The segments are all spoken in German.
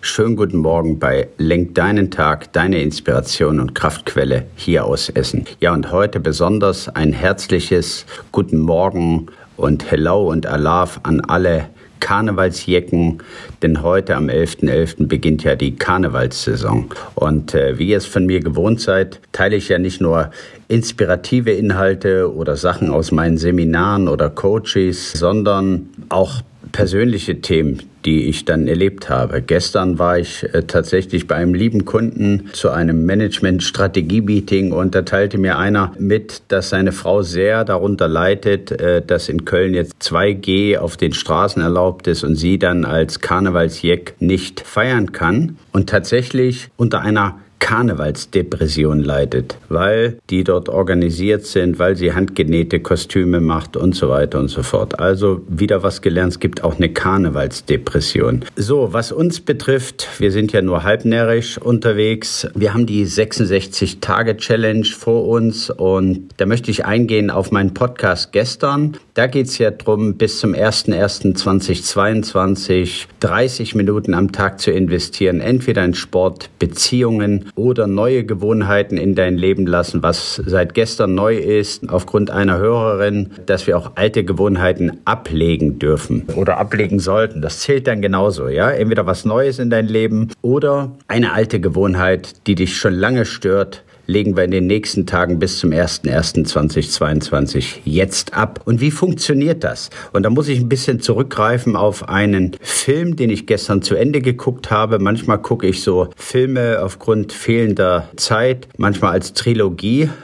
Schönen guten Morgen bei Lenk deinen Tag, deine Inspiration und Kraftquelle hier aus Essen. Ja, und heute besonders ein herzliches Guten Morgen und Hello und Alaf an alle Karnevalsjecken, denn heute am 11.11. .11. beginnt ja die Karnevalssaison. Und äh, wie ihr es von mir gewohnt seid, teile ich ja nicht nur inspirative Inhalte oder Sachen aus meinen Seminaren oder Coaches, sondern auch persönliche Themen, die ich dann erlebt habe. Gestern war ich äh, tatsächlich bei einem lieben Kunden zu einem Management-Strategie-Meeting und da teilte mir einer mit, dass seine Frau sehr darunter leidet, äh, dass in Köln jetzt 2G auf den Straßen erlaubt ist und sie dann als Karnevalsjeck nicht feiern kann. Und tatsächlich unter einer Karnevalsdepression leidet, weil die dort organisiert sind, weil sie handgenähte Kostüme macht und so weiter und so fort. Also wieder was gelernt, es gibt auch eine Karnevalsdepression. So, was uns betrifft, wir sind ja nur halbnärrisch unterwegs. Wir haben die 66-Tage-Challenge vor uns und da möchte ich eingehen auf meinen Podcast gestern. Da geht es ja darum, bis zum 01.01.2022 30 Minuten am Tag zu investieren, entweder in Sport, Beziehungen oder neue Gewohnheiten in dein Leben lassen, was seit gestern neu ist, aufgrund einer Hörerin, dass wir auch alte Gewohnheiten ablegen dürfen oder ablegen sollten. Das zählt dann genauso, ja? Entweder was Neues in dein Leben oder eine alte Gewohnheit, die dich schon lange stört, legen wir in den nächsten Tagen bis zum 01.01.2022 jetzt ab. Und wie funktioniert das? Und da muss ich ein bisschen zurückgreifen auf einen Film, den ich gestern zu Ende geguckt habe. Manchmal gucke ich so Filme aufgrund fehlender Zeit, manchmal als Trilogie.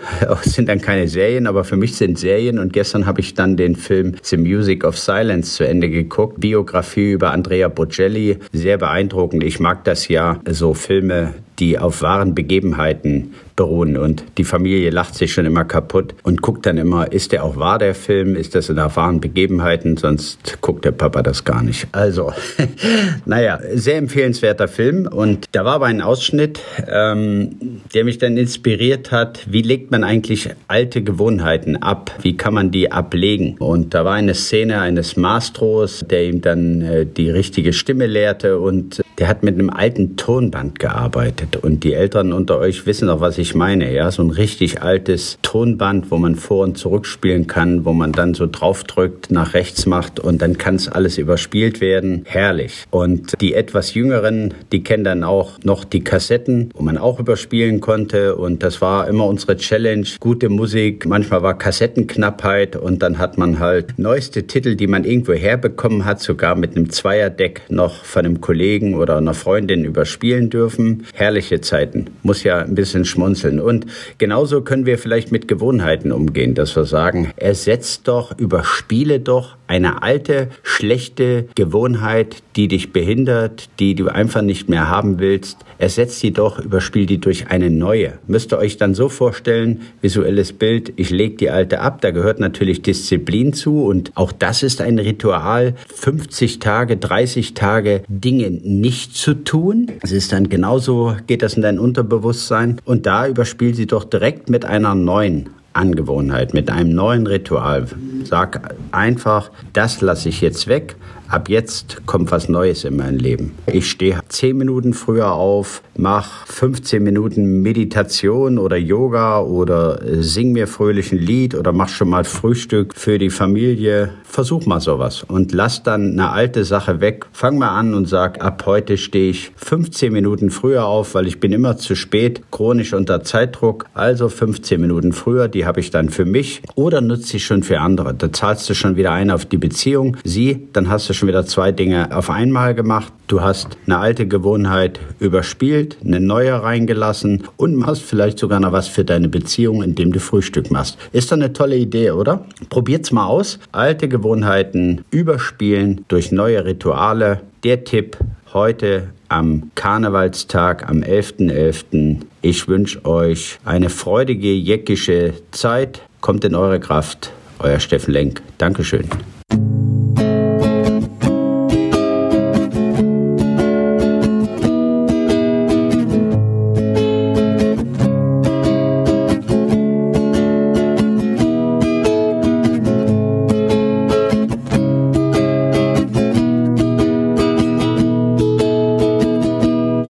Das sind dann keine Serien, aber für mich sind Serien. Und gestern habe ich dann den Film The Music of Silence zu Ende geguckt. Biografie über Andrea Bocelli. Sehr beeindruckend. Ich mag das ja, so Filme, die auf wahren Begebenheiten beruhen. Und die Familie lacht sich schon immer kaputt und guckt dann immer, ist der auch wahr, der Film? Ist das in der wahren Begebenheiten? Sonst guckt der Papa das gar nicht. Also, naja, sehr empfehlenswerter Film. Und da war aber ein Ausschnitt, ähm, der mich dann inspiriert hat. Wie legt man eigentlich alte Gewohnheiten ab? Wie kann man die ablegen? Und da war eine Szene eines Mastros, der ihm dann äh, die richtige Stimme lehrte und der hat mit einem alten Tonband gearbeitet. Und die Eltern unter euch wissen auch, was ich meine. Ja, so ein richtig altes Tonband, wo man vor und zurück spielen kann, wo man dann so draufdrückt, nach rechts macht und dann kann es alles überspielt werden. Herrlich. Und die etwas Jüngeren, die kennen dann auch noch die Kassetten, wo man auch überspielen konnte. Und das war immer unsere Challenge. Gute Musik. Manchmal war Kassettenknappheit und dann hat man halt neueste Titel, die man irgendwo herbekommen hat, sogar mit einem Zweierdeck noch von einem Kollegen oder einer Freundin überspielen dürfen. Herrliche Zeiten. Muss ja ein bisschen schmunzeln. Und genauso können wir vielleicht mit Gewohnheiten umgehen, dass wir sagen, ersetzt doch, überspiele doch eine alte, schlechte Gewohnheit, die dich behindert, die du einfach nicht mehr haben willst. Ersetzt die doch, überspiel die durch eine neue. Müsst ihr euch dann so vorstellen, visuelles Bild, ich lege die alte ab, da gehört natürlich Disziplin zu und auch das ist ein Ritual, 50 Tage, 30 Tage Dinge nicht zu tun. Es ist dann genauso, geht das in dein Unterbewusstsein und da überspiel sie doch direkt mit einer neuen. Angewohnheit, mit einem neuen Ritual. Sag einfach, das lasse ich jetzt weg. Ab jetzt kommt was Neues in mein Leben. Ich stehe zehn Minuten früher auf, mache 15 Minuten Meditation oder Yoga oder sing mir fröhlich ein Lied oder mach schon mal Frühstück für die Familie. Versuch mal sowas und lass dann eine alte Sache weg. Fang mal an und sag, ab heute stehe ich 15 Minuten früher auf, weil ich bin immer zu spät, chronisch unter Zeitdruck. Also 15 Minuten früher, die habe ich dann für mich oder nutze ich schon für andere. Da zahlst du schon wieder ein auf die Beziehung. Sie, dann hast schon wieder zwei Dinge auf einmal gemacht. Du hast eine alte Gewohnheit überspielt, eine neue reingelassen und machst vielleicht sogar noch was für deine Beziehung, indem du Frühstück machst. Ist doch eine tolle Idee, oder? Probiert's mal aus. Alte Gewohnheiten überspielen durch neue Rituale. Der Tipp heute am Karnevalstag, am 11.11. .11. Ich wünsche euch eine freudige, jäckische Zeit. Kommt in eure Kraft Euer Steffen Lenk. Dankeschön.